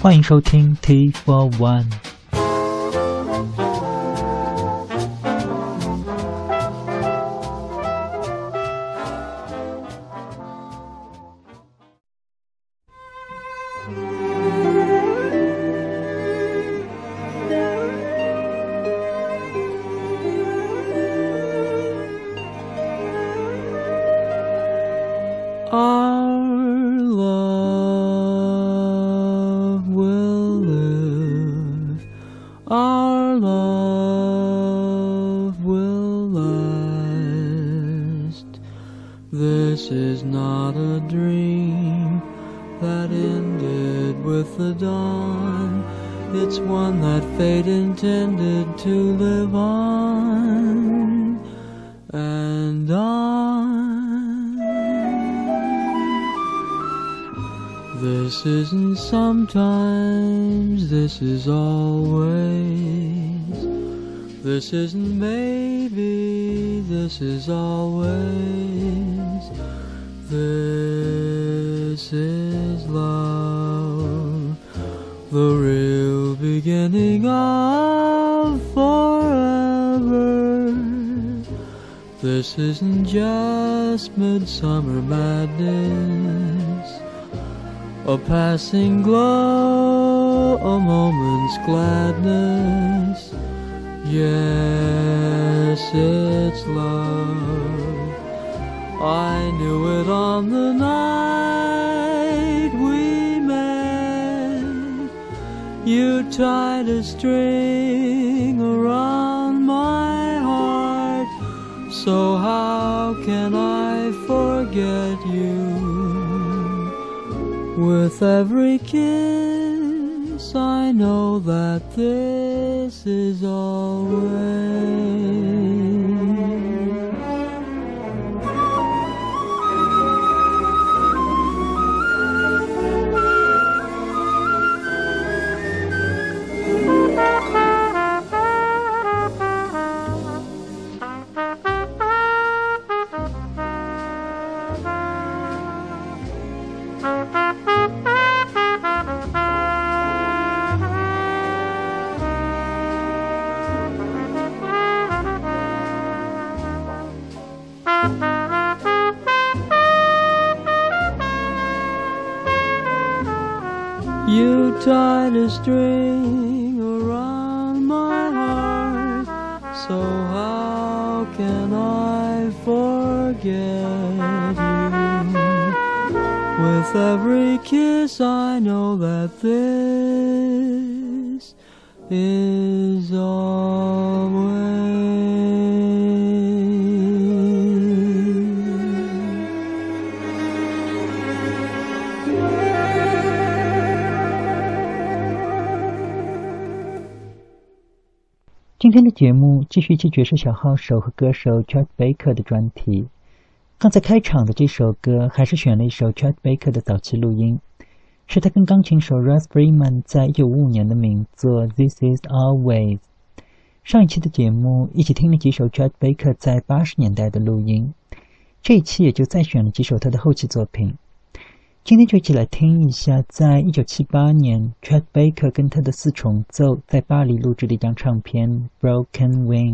欢迎收听 T for One。 Yes, it's love. I knew it on the night we met. You tied a string around my heart. So how can I forget you? With every kiss I know that this dances always. tied a string around my heart, so how can I forget you? With every kiss, I know that this is all. 今天的节目继续接爵士小号手和歌手 Chet Baker 的专题。刚才开场的这首歌还是选了一首 Chet Baker 的早期录音，是他跟钢琴手 Russ Freeman 在一九五五年的名作《This Is Always》。上一期的节目一起听了几首 Chet Baker 在八十年代的录音，这一期也就再选了几首他的后期作品。今天就一起来听一下，在一九七八年，Chet Baker 跟他的四重奏在巴黎录制的一张唱片《Broken Wing》。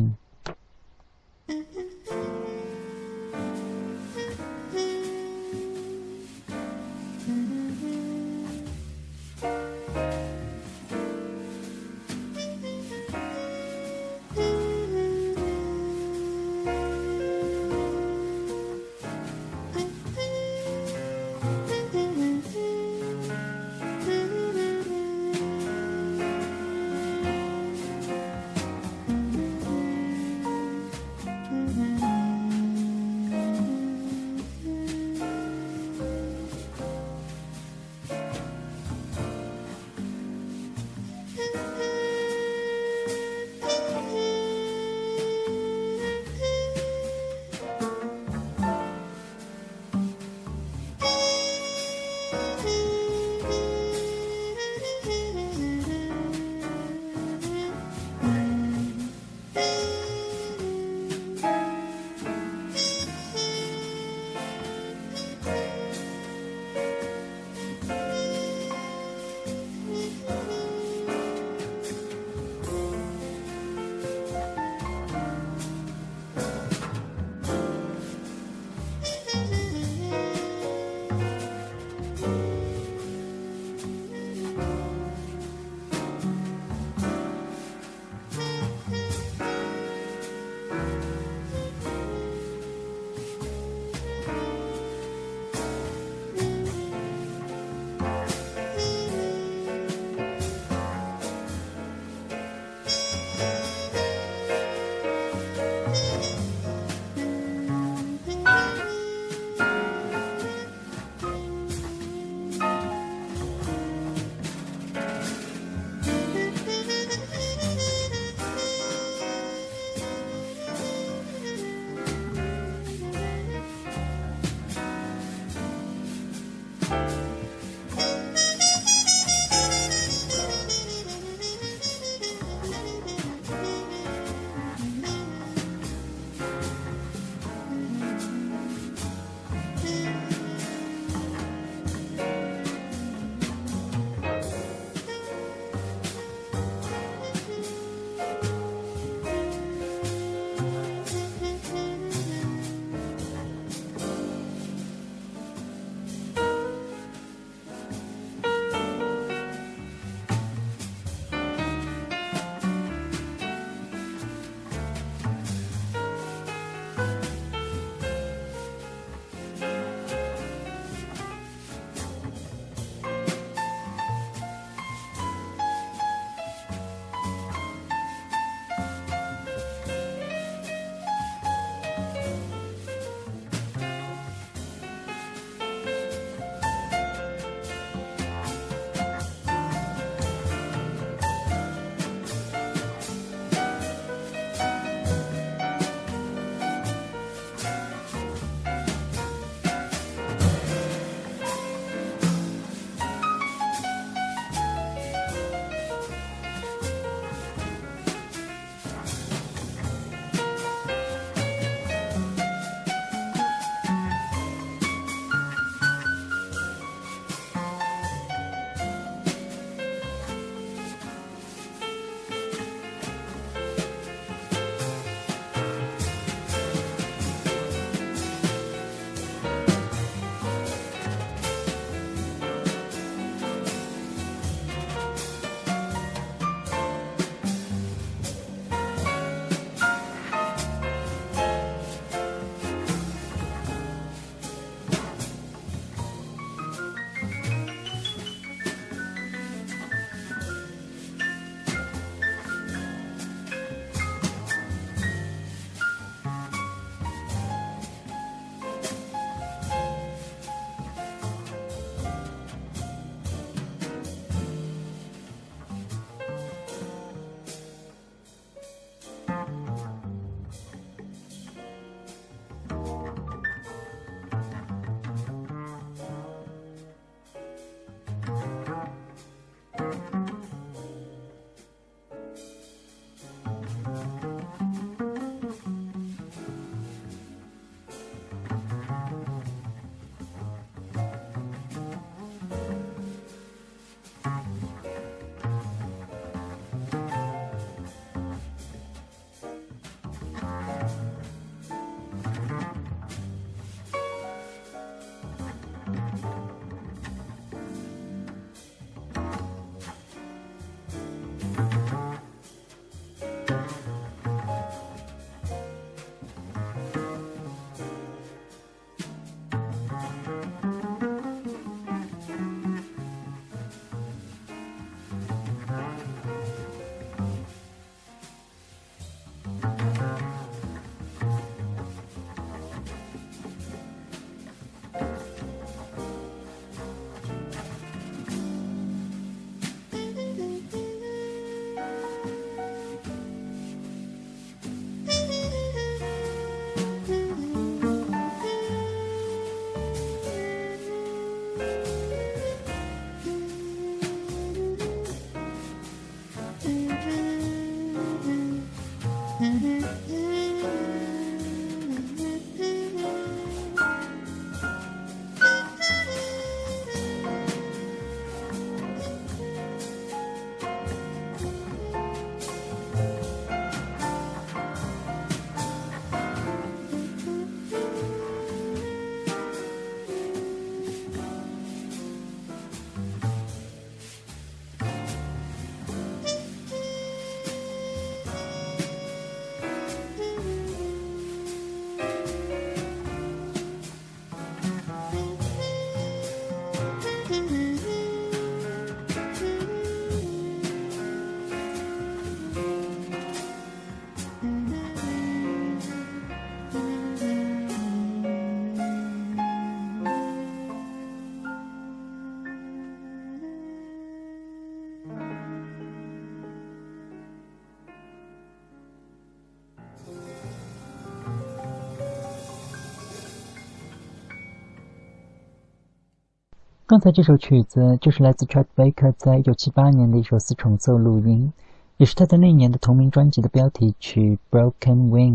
刚才这首曲子就是来自 Chet Baker 在1978年的一首四重奏录音，也是他在那年的同名专辑的标题曲《Broken Wing》。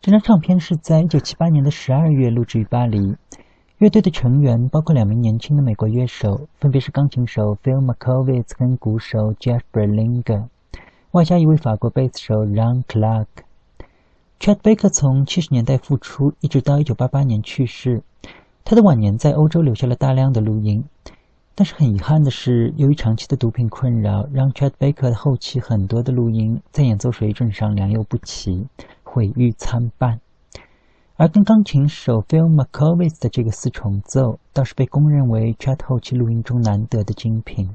这张唱片是在1978年的12月录制于巴黎。乐队的成员包括两名年轻的美国乐手，分别是钢琴手 Phil Markowitz 跟鼓手 Jeff Berlinger，外加一位法国贝斯手 Ron Clark。Chet Baker 从70年代复出，一直到1988年去世。他的晚年在欧洲留下了大量的录音，但是很遗憾的是，由于长期的毒品困扰，让 Chet Baker 的后期很多的录音在演奏水准上良莠不齐，毁誉参半。而跟钢琴手 Phil Markowitz 的这个四重奏，倒是被公认为 Chet 后期录音中难得的精品。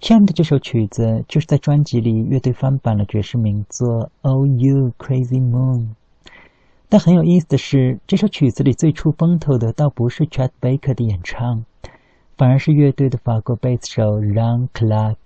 下面的这首曲子就是在专辑里乐队翻版了爵士名作《Oh You Crazy Moon》。但很有意思的是，这首曲子里最出风头的倒不是 Chet Baker 的演唱，反而是乐队的法国贝斯手 Ron Clark。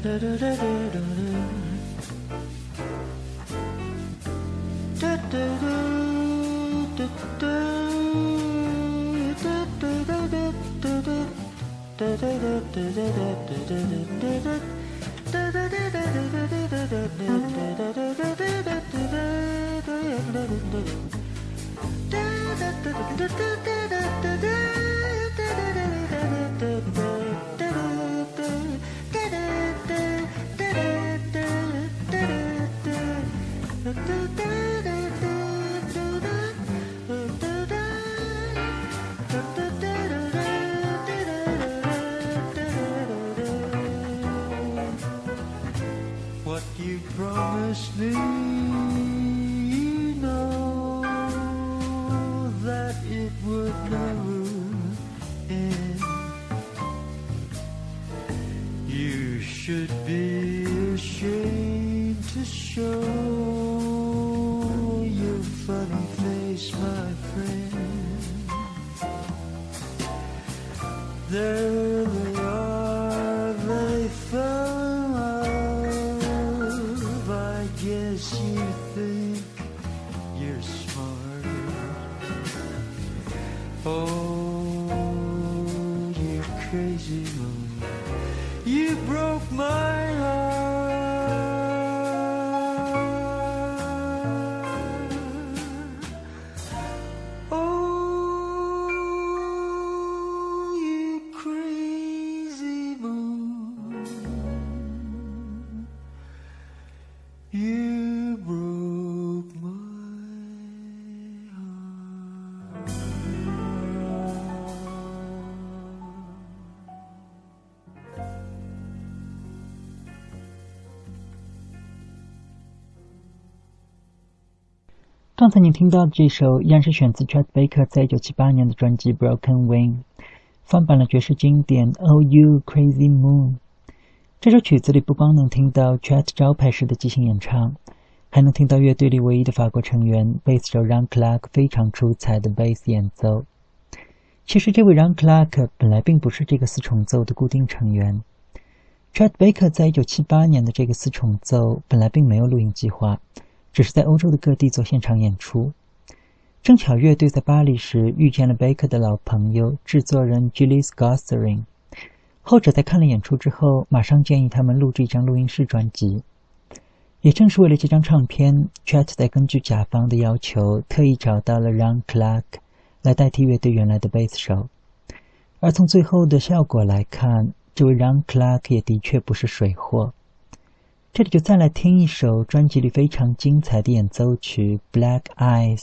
da da 刚才你听到的这首依然是选自 Chet Baker 在1978年的专辑《Broken Wing》，翻版了爵士经典《Oh You Crazy Moon》。这首曲子里不光能听到 Chet 招牌式的即兴演唱，还能听到乐队里唯一的法国成员贝斯手 Ron Clark 非常出彩的贝斯演奏。其实，这位 Ron Clark 本来并不是这个四重奏的固定成员。Chet Baker 在1978年的这个四重奏本来并没有录音计划。只是在欧洲的各地做现场演出。正巧乐队在巴黎时遇见了贝克的老朋友制作人 Julius Gosserin，后者在看了演出之后，马上建议他们录制一张录音室专辑。也正是为了这张唱片，Chet 在根据甲方的要求，特意找到了 Ron Clark 来代替乐队原来的贝斯手。而从最后的效果来看，这位 Ron Clark 也的确不是水货。这里就再来听一首专辑里非常精彩的演奏曲《Black Eyes》，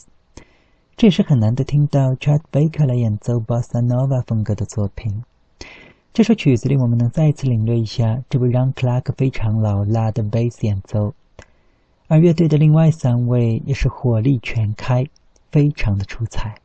这也是很难得听到 Chad Baker 来演奏 Bossa Nova 风格的作品。这首曲子里，我们能再一次领略一下这位让 Clark 非常老辣的 bass 演奏，而乐队的另外三位也是火力全开，非常的出彩。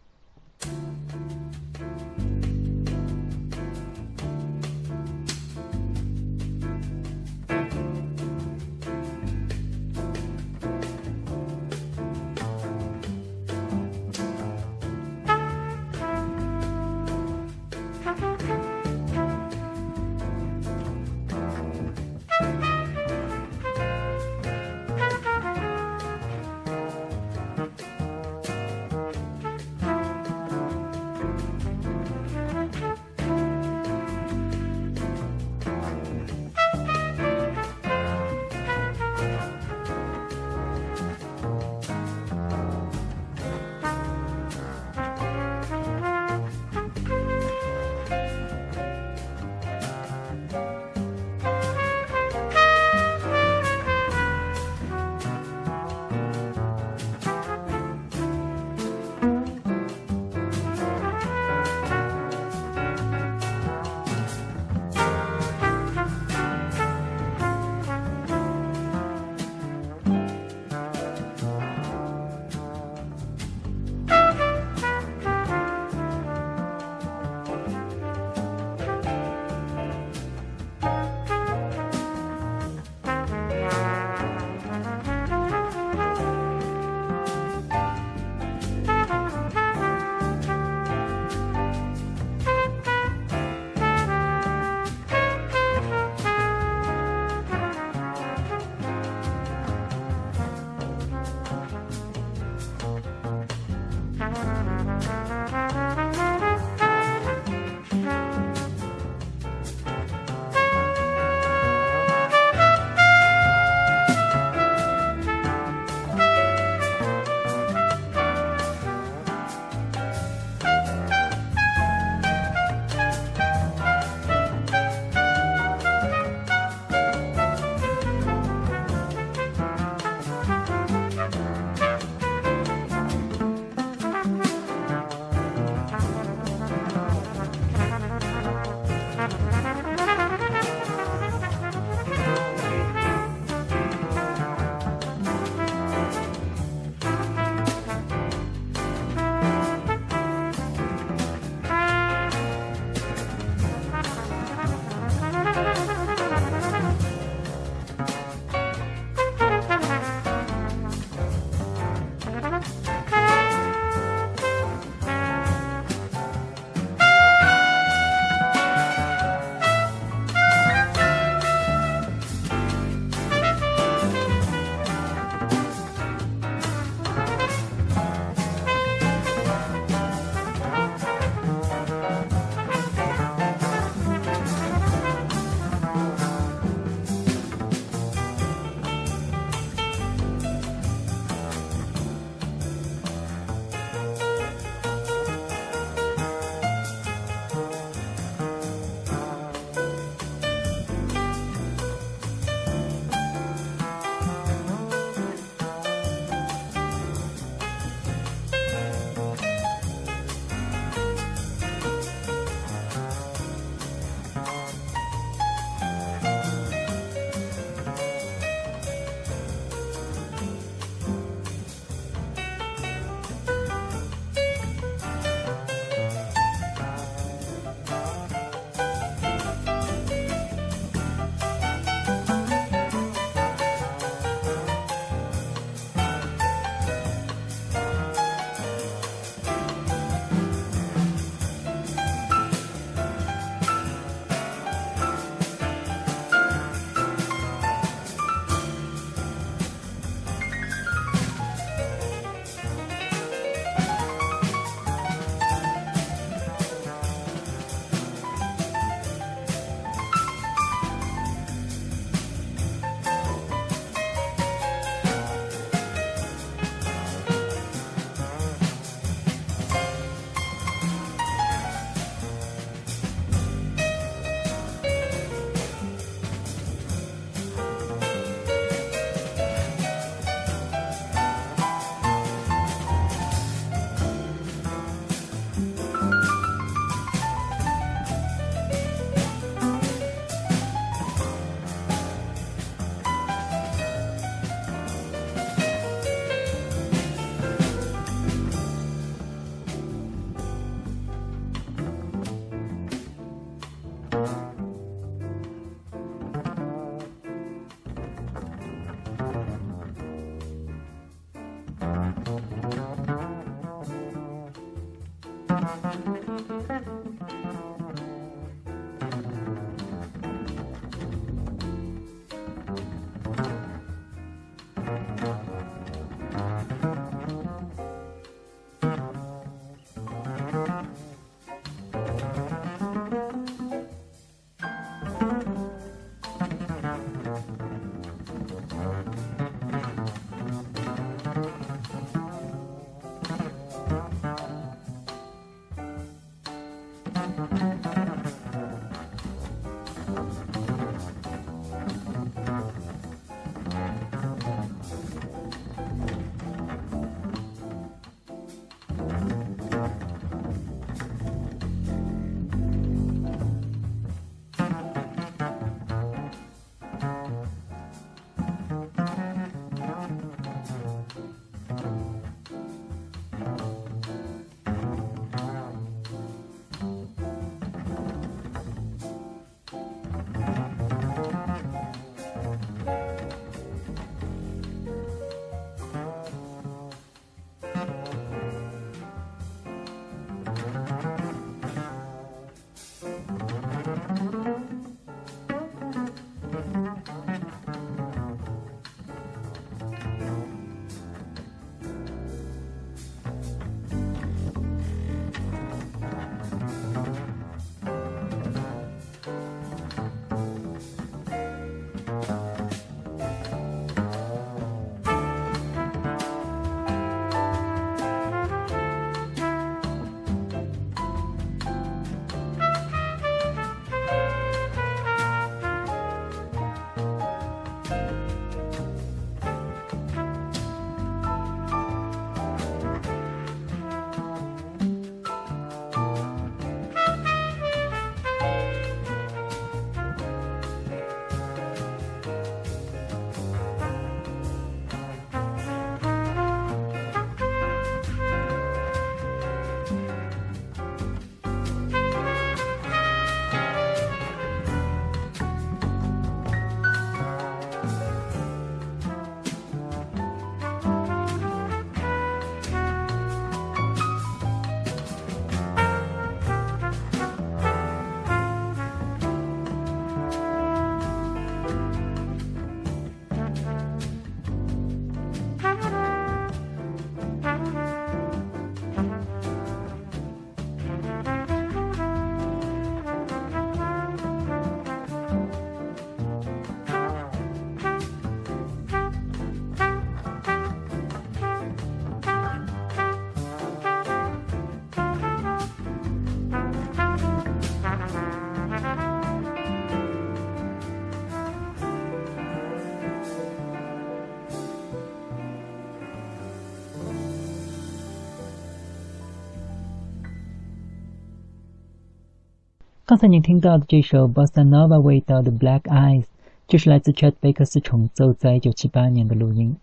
才您听到的这首 Bossa Nova 味道的 Black Eyes，就是来自 Chet 贝克斯重奏在1978年的录音。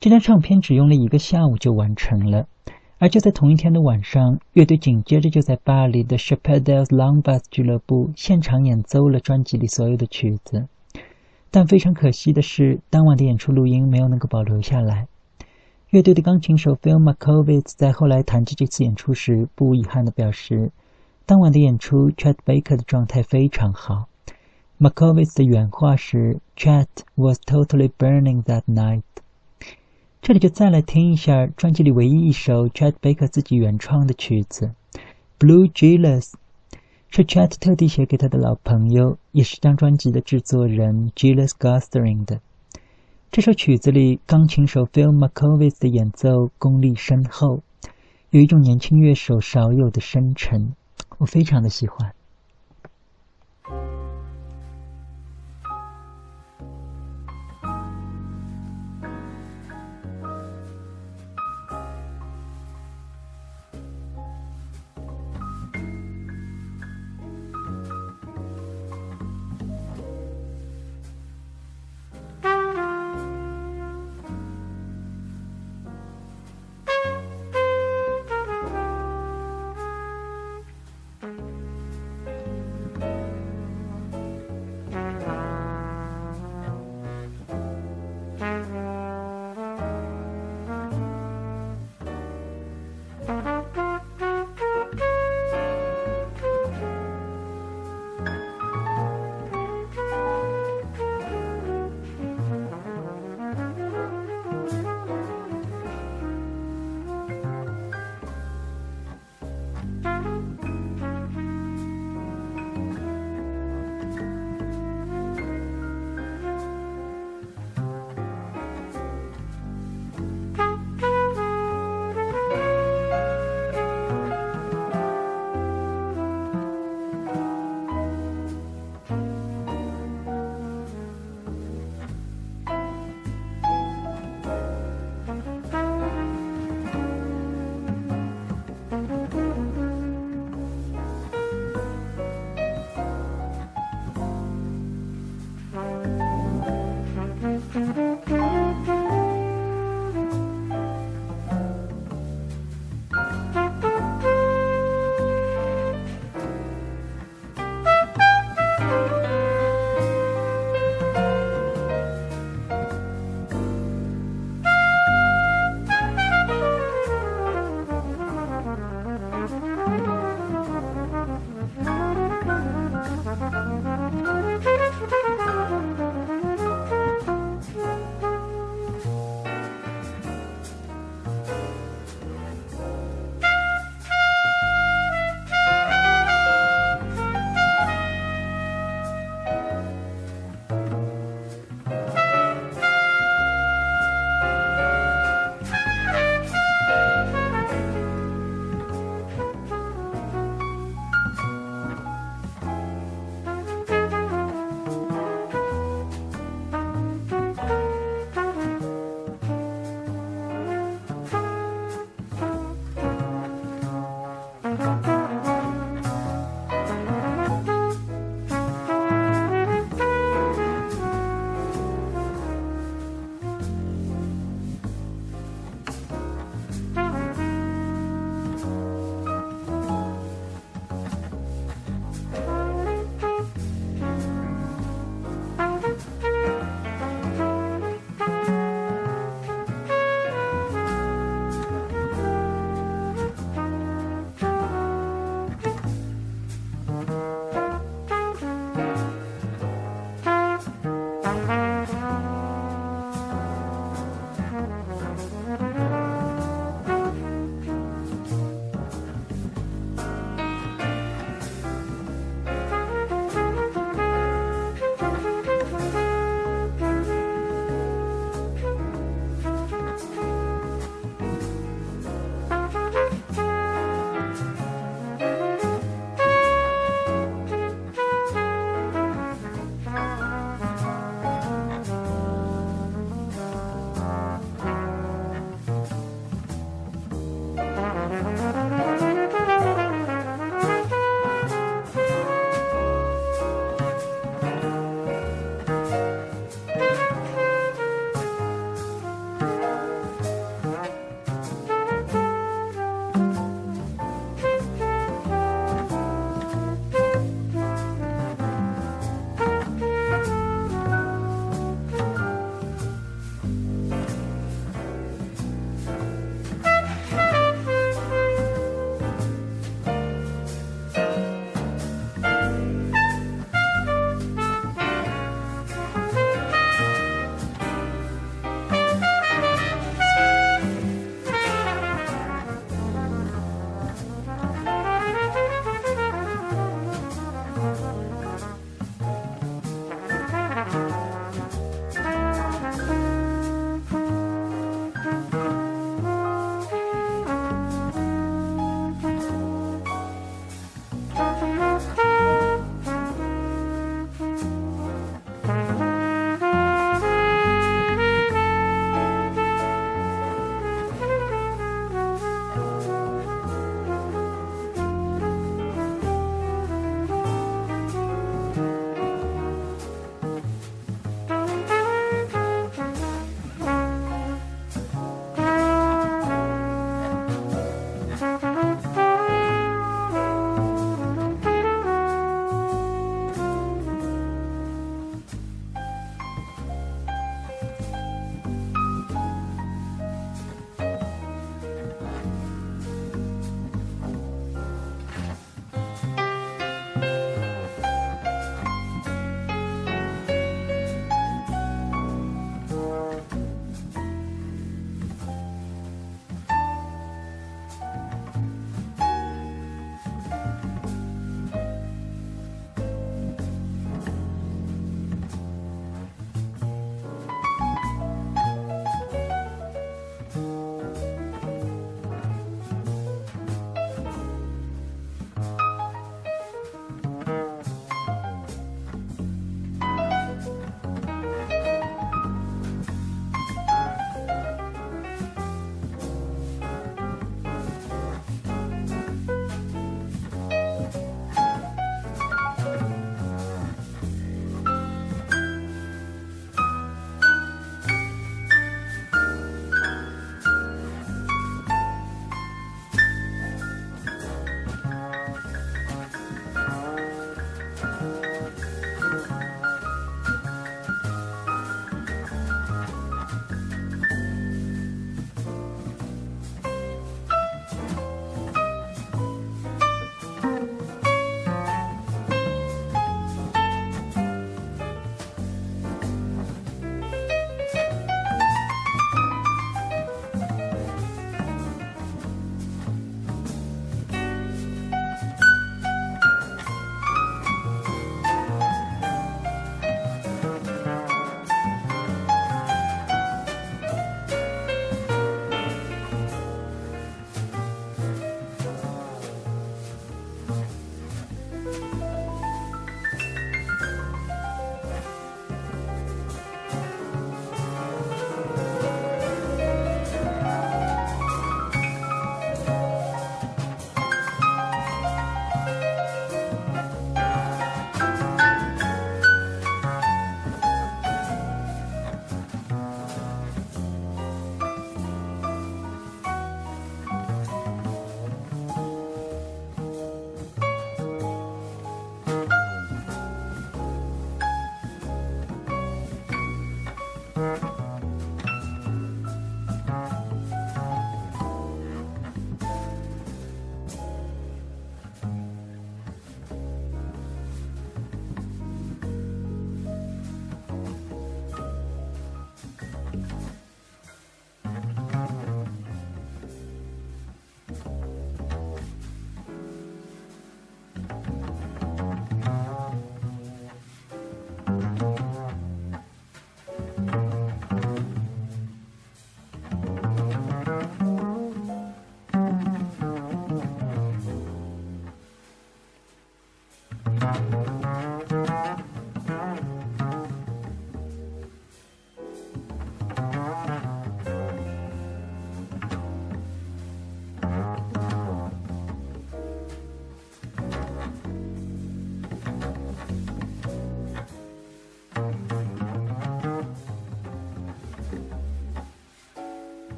这张唱片只用了一个下午就完成了，而就在同一天的晚上，乐队紧接着就在巴黎的 Chapelle Long Bus 俱乐部现场演奏了专辑里所有的曲子。但非常可惜的是，当晚的演出录音没有能够保留下来。乐队的钢琴手 Phil m a k o v i t z 在后来谈及这次演出时，不无遗憾地表示。当晚的演出，Chet Baker 的状态非常好。Markovitz 的原话是：“Chet was totally burning that night。”这里就再来听一下专辑里唯一一首 Chet Baker 自己原创的曲子《Blue Jealous》，是 Chet 特地写给他的老朋友，也是张专辑的制作人 Gilles Gathering 的。这首曲子里，钢琴手 Phil Markovitz 的演奏功力深厚，有一种年轻乐手少有的深沉。我非常的喜欢。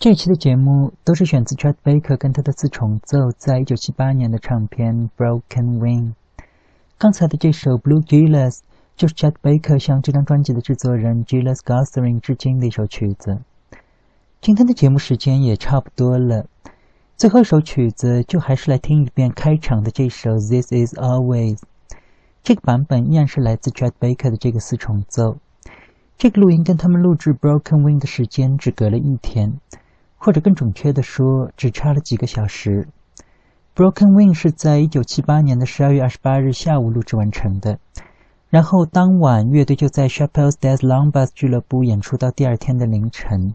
这一期的节目都是选自 Chet Baker 跟他的四重奏在一九七八年的唱片《Broken Wing》。刚才的这首《Blue Gillis》就是 Chet Baker 向这张专辑的制作人 Gilles Gathering 致敬的一首曲子。今天的节目时间也差不多了，最后一首曲子就还是来听一遍开场的这首《This Is Always》。这个版本依然是来自 Chet Baker 的这个四重奏。这个录音跟他们录制《Broken Wing》的时间只隔了一天。或者更准确的说，只差了几个小时。Broken Wing 是在一九七八年的十二月二十八日下午录制完成的，然后当晚乐队就在 Chappelle's Death Lounge 俱乐部演出到第二天的凌晨。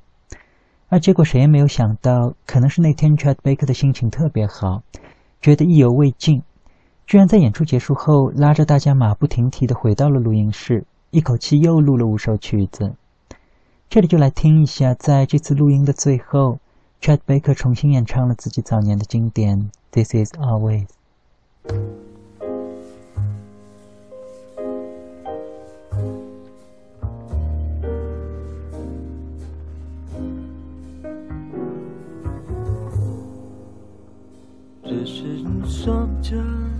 而结果谁也没有想到，可能是那天 Chad Baker 的心情特别好，觉得意犹未尽，居然在演出结束后拉着大家马不停蹄地回到了录音室，一口气又录了五首曲子。这里就来听一下，在这次录音的最后，Chet Baker 重新演唱了自己早年的经典《This Is Always》。This isn't summertime.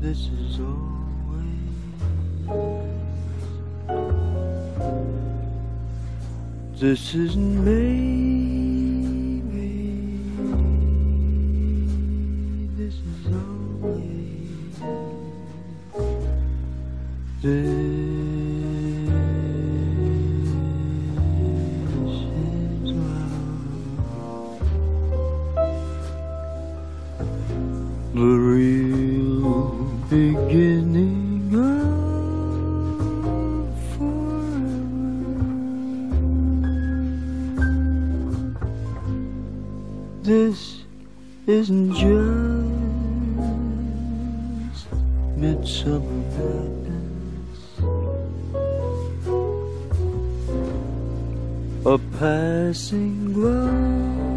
This is always. This isn't maybe. This is always. This is love. Isn't just midsummer madness, a passing glance,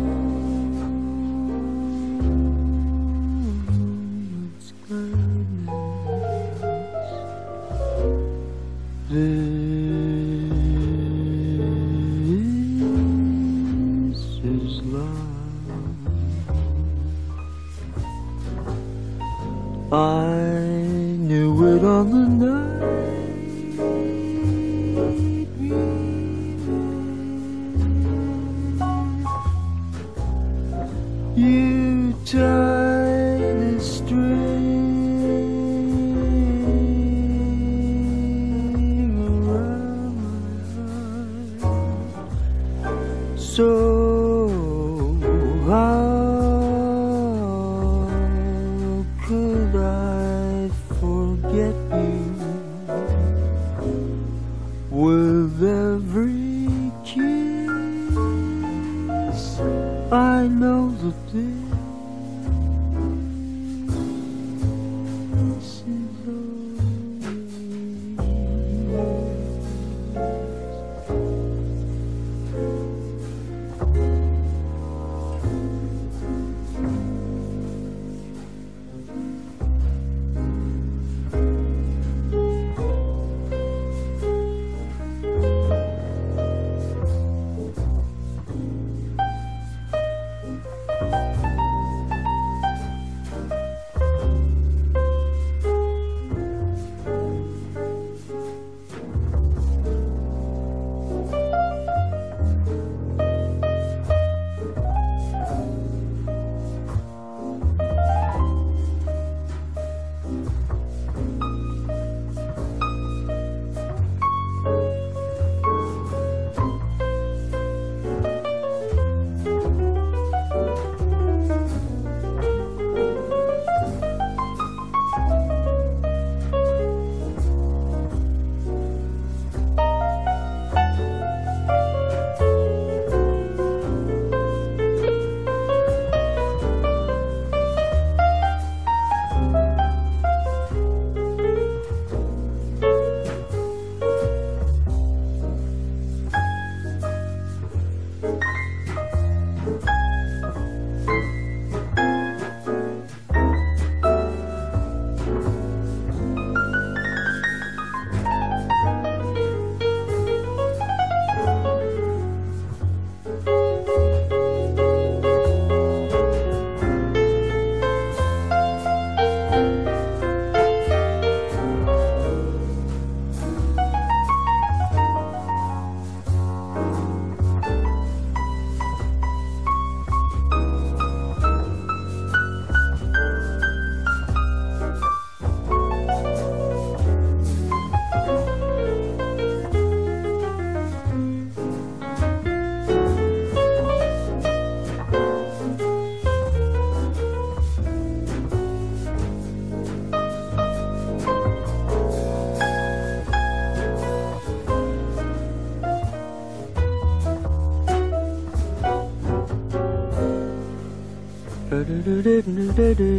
do do do do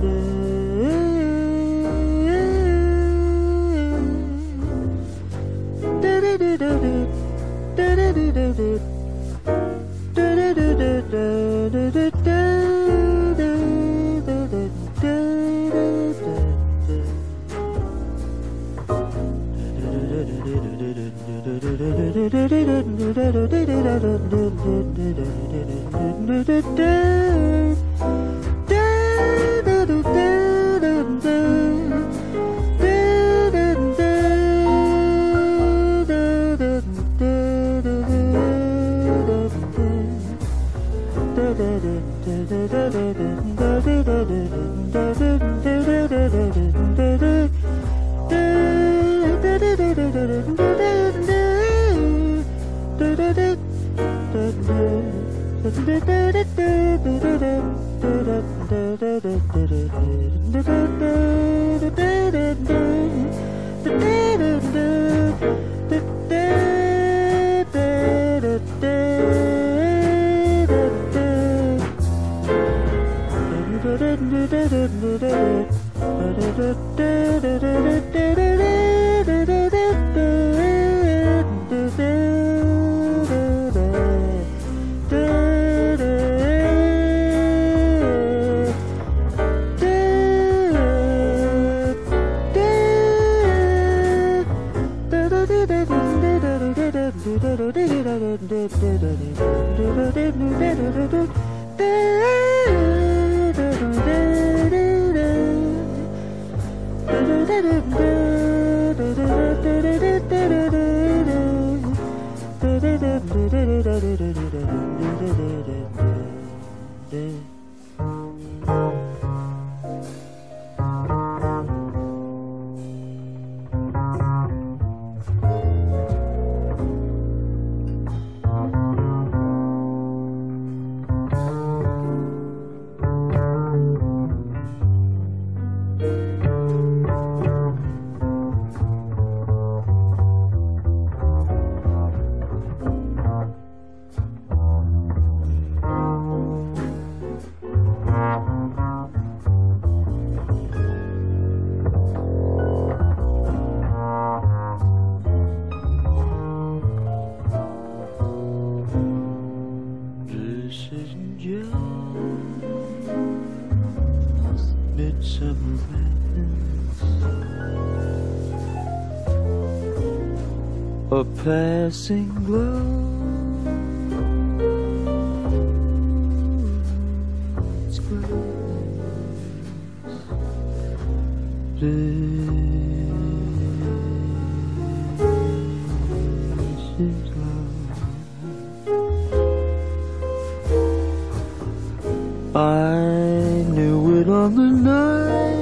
do passing clouds, clouds. I knew it on the night.